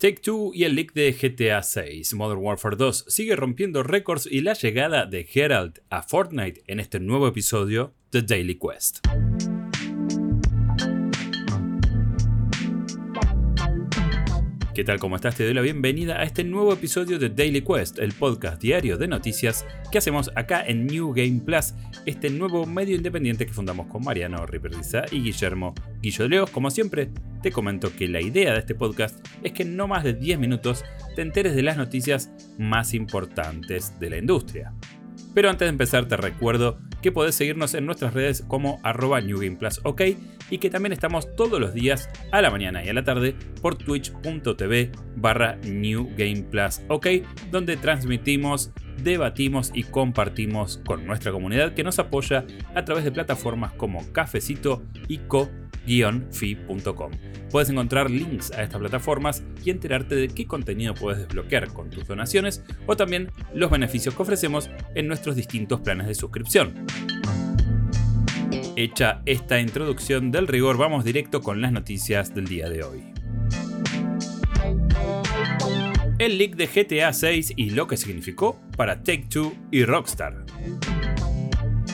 Take Two y el leak de GTA 6 Modern Warfare 2 sigue rompiendo récords y la llegada de Geralt a Fortnite en este nuevo episodio de Daily Quest. ¿Qué tal? ¿Cómo estás? Te doy la bienvenida a este nuevo episodio de Daily Quest, el podcast diario de noticias que hacemos acá en New Game Plus, este nuevo medio independiente que fundamos con Mariano Riperdiza y Guillermo Guillo Leos. Como siempre, te comento que la idea de este podcast es que en no más de 10 minutos te enteres de las noticias más importantes de la industria. Pero antes de empezar te recuerdo que podés seguirnos en nuestras redes como arroba OK y que también estamos todos los días a la mañana y a la tarde por twitch.tv barra OK donde transmitimos, debatimos y compartimos con nuestra comunidad que nos apoya a través de plataformas como Cafecito y Co fi.com. Puedes encontrar links a estas plataformas y enterarte de qué contenido puedes desbloquear con tus donaciones o también los beneficios que ofrecemos en nuestros distintos planes de suscripción. Hecha esta introducción del rigor, vamos directo con las noticias del día de hoy. El leak de GTA 6 y lo que significó para Take Two y Rockstar.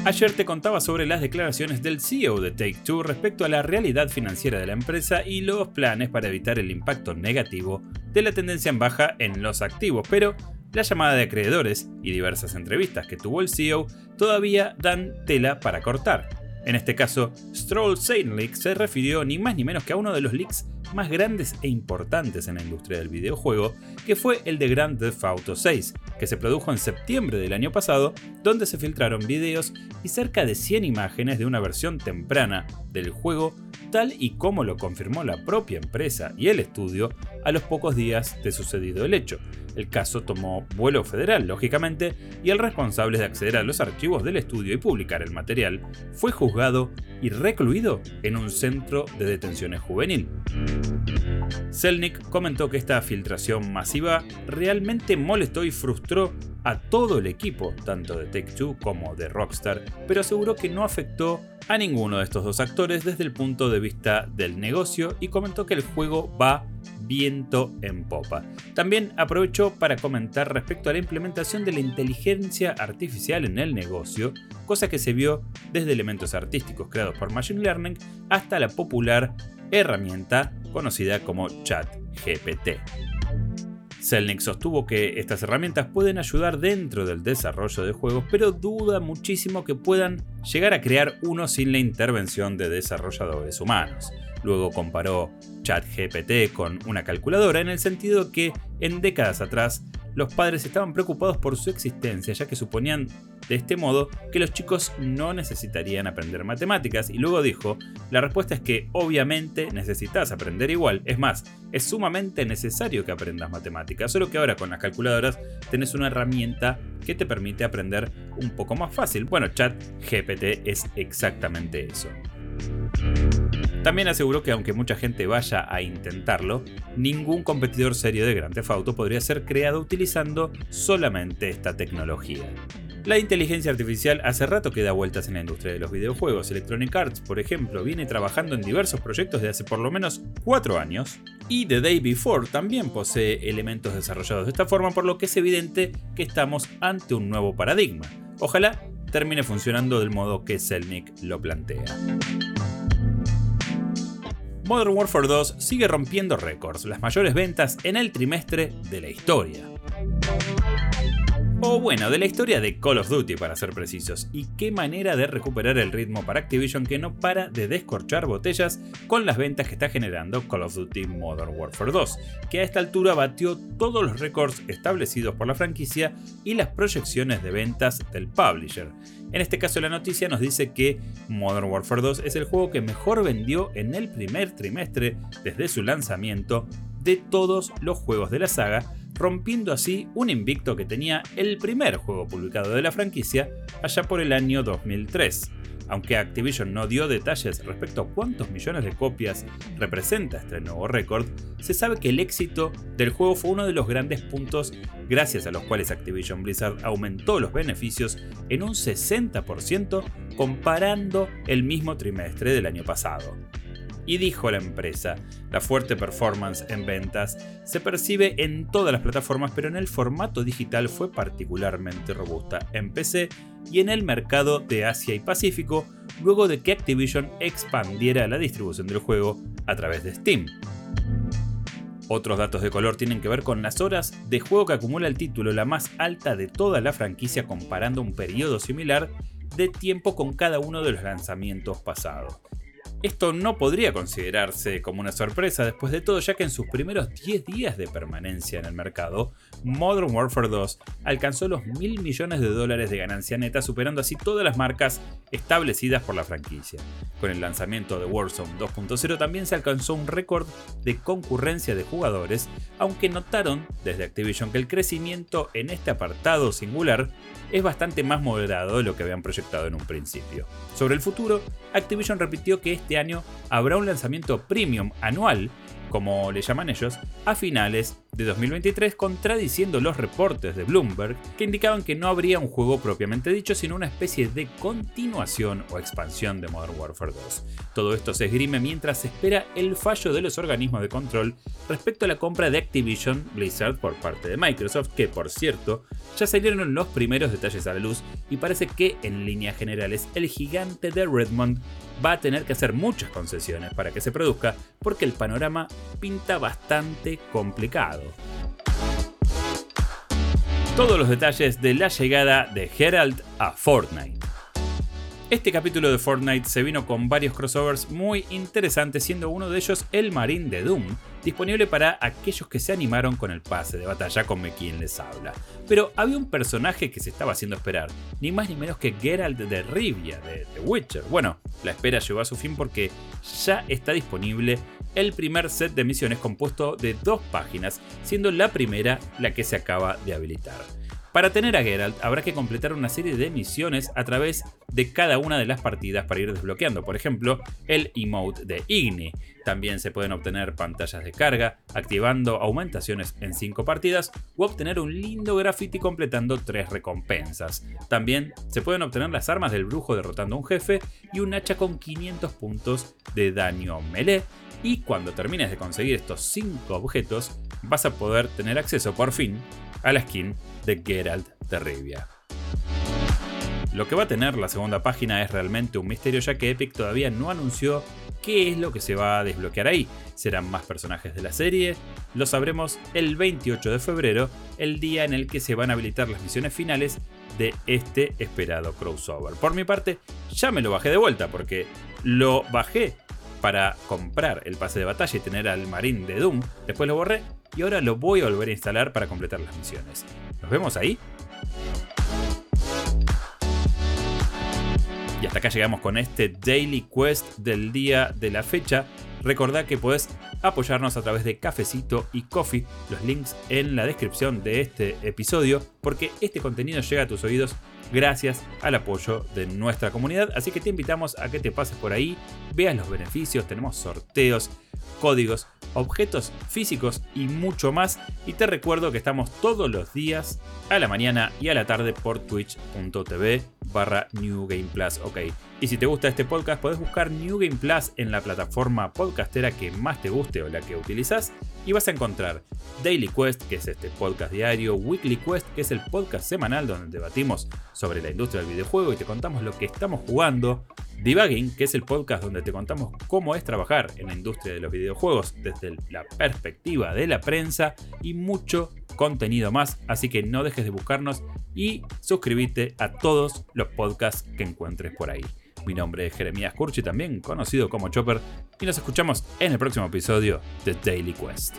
Ayer te contaba sobre las declaraciones del CEO de Take Two respecto a la realidad financiera de la empresa y los planes para evitar el impacto negativo de la tendencia en baja en los activos, pero la llamada de acreedores y diversas entrevistas que tuvo el CEO todavía dan tela para cortar. En este caso, Stroll Leak se refirió ni más ni menos que a uno de los leaks más grandes e importantes en la industria del videojuego, que fue el de Grand Theft Auto 6, que se produjo en septiembre del año pasado, donde se filtraron videos y cerca de 100 imágenes de una versión temprana del juego, tal y como lo confirmó la propia empresa y el estudio a los pocos días de sucedido el hecho. El caso tomó vuelo federal, lógicamente, y el responsable de acceder a los archivos del estudio y publicar el material fue juzgado y recluido en un centro de detenciones juvenil. Selnick comentó que esta filtración masiva realmente molestó y frustró a todo el equipo, tanto de Take Two como de Rockstar, pero aseguró que no afectó a ninguno de estos dos actores desde el punto de vista del negocio y comentó que el juego va viento en popa. También aprovechó para comentar respecto a la implementación de la inteligencia artificial en el negocio, cosa que se vio desde elementos artísticos creados por Machine Learning hasta la popular herramienta conocida como ChatGPT. Selnick sostuvo que estas herramientas pueden ayudar dentro del desarrollo de juegos, pero duda muchísimo que puedan llegar a crear uno sin la intervención de desarrolladores humanos. Luego comparó ChatGPT con una calculadora en el sentido que en décadas atrás los padres estaban preocupados por su existencia ya que suponían de este modo que los chicos no necesitarían aprender matemáticas y luego dijo, la respuesta es que obviamente necesitas aprender igual, es más, es sumamente necesario que aprendas matemáticas, solo que ahora con las calculadoras tenés una herramienta que te permite aprender un poco más fácil. Bueno, ChatGPT es exactamente eso. También aseguró que aunque mucha gente vaya a intentarlo, ningún competidor serio de Grand Theft Auto podría ser creado utilizando solamente esta tecnología. La inteligencia artificial hace rato que da vueltas en la industria de los videojuegos. Electronic Arts, por ejemplo, viene trabajando en diversos proyectos de hace por lo menos 4 años. Y The Day Before también posee elementos desarrollados de esta forma, por lo que es evidente que estamos ante un nuevo paradigma. Ojalá termine funcionando del modo que Selnick lo plantea. Modern Warfare 2 sigue rompiendo récords, las mayores ventas en el trimestre de la historia. O bueno, de la historia de Call of Duty para ser precisos, y qué manera de recuperar el ritmo para Activision que no para de descorchar botellas con las ventas que está generando Call of Duty Modern Warfare 2, que a esta altura batió todos los récords establecidos por la franquicia y las proyecciones de ventas del publisher. En este caso la noticia nos dice que Modern Warfare 2 es el juego que mejor vendió en el primer trimestre desde su lanzamiento de todos los juegos de la saga, rompiendo así un invicto que tenía el primer juego publicado de la franquicia allá por el año 2003. Aunque Activision no dio detalles respecto a cuántos millones de copias representa este nuevo récord, se sabe que el éxito del juego fue uno de los grandes puntos gracias a los cuales Activision Blizzard aumentó los beneficios en un 60% comparando el mismo trimestre del año pasado. Y dijo la empresa, la fuerte performance en ventas se percibe en todas las plataformas, pero en el formato digital fue particularmente robusta en PC y en el mercado de Asia y Pacífico, luego de que Activision expandiera la distribución del juego a través de Steam. Otros datos de color tienen que ver con las horas de juego que acumula el título, la más alta de toda la franquicia comparando un periodo similar de tiempo con cada uno de los lanzamientos pasados. Esto no podría considerarse como una sorpresa después de todo, ya que en sus primeros 10 días de permanencia en el mercado, Modern Warfare 2 alcanzó los mil millones de dólares de ganancia neta, superando así todas las marcas establecidas por la franquicia. Con el lanzamiento de Warzone 2.0 también se alcanzó un récord de concurrencia de jugadores, aunque notaron desde Activision que el crecimiento en este apartado singular es bastante más moderado de lo que habían proyectado en un principio. Sobre el futuro, Activision repitió que este año habrá un lanzamiento premium anual como le llaman ellos, a finales de 2023, contradiciendo los reportes de Bloomberg que indicaban que no habría un juego propiamente dicho, sino una especie de continuación o expansión de Modern Warfare 2. Todo esto se esgrime mientras se espera el fallo de los organismos de control respecto a la compra de Activision Blizzard por parte de Microsoft, que por cierto ya salieron los primeros detalles a la luz y parece que en líneas generales el gigante de Redmond va a tener que hacer muchas concesiones para que se produzca porque el panorama pinta bastante complicado. Todos los detalles de la llegada de Herald a Fortnite. Este capítulo de Fortnite se vino con varios crossovers muy interesantes, siendo uno de ellos el Marine de Doom, disponible para aquellos que se animaron con el pase de batalla con quien les habla. Pero había un personaje que se estaba haciendo esperar, ni más ni menos que Geralt de Rivia de The Witcher. Bueno, la espera llegó a su fin porque ya está disponible el primer set de misiones compuesto de dos páginas, siendo la primera la que se acaba de habilitar. Para tener a Geralt habrá que completar una serie de misiones a través de cada una de las partidas para ir desbloqueando, por ejemplo, el emote de Igni. También se pueden obtener pantallas de carga, activando aumentaciones en 5 partidas o obtener un lindo graffiti completando 3 recompensas. También se pueden obtener las armas del brujo derrotando a un jefe y un hacha con 500 puntos de daño melee. Y cuando termines de conseguir estos 5 objetos, vas a poder tener acceso por fin a la skin de Geralt de. Lo que va a tener la segunda página es realmente un misterio ya que Epic todavía no anunció qué es lo que se va a desbloquear ahí. ¿Serán más personajes de la serie? Lo sabremos el 28 de febrero, el día en el que se van a habilitar las misiones finales de este esperado crossover. Por mi parte, ya me lo bajé de vuelta porque lo bajé para comprar el pase de batalla y tener al marín de Doom, después lo borré y ahora lo voy a volver a instalar para completar las misiones. ¿Nos vemos ahí? Y hasta acá llegamos con este Daily Quest del día de la fecha. Recordá que podés apoyarnos a través de Cafecito y Coffee, los links en la descripción de este episodio, porque este contenido llega a tus oídos gracias al apoyo de nuestra comunidad. Así que te invitamos a que te pases por ahí, veas los beneficios, tenemos sorteos, códigos, objetos físicos y mucho más. Y te recuerdo que estamos todos los días a la mañana y a la tarde por twitch.tv barra New Game Plus. Ok. Y si te gusta este podcast, podés buscar New Game Plus en la plataforma podcastera que más te guste o la que utilizas. Y vas a encontrar Daily Quest, que es este podcast diario, Weekly Quest, que es el podcast semanal donde debatimos sobre la industria del videojuego y te contamos lo que estamos jugando, Debugging, que es el podcast donde te contamos cómo es trabajar en la industria de los videojuegos desde la perspectiva de la prensa y mucho contenido más, así que no dejes de buscarnos y suscríbete a todos los podcasts que encuentres por ahí. Mi nombre es Jeremías Curchi, también conocido como Chopper, y nos escuchamos en el próximo episodio de Daily Quest.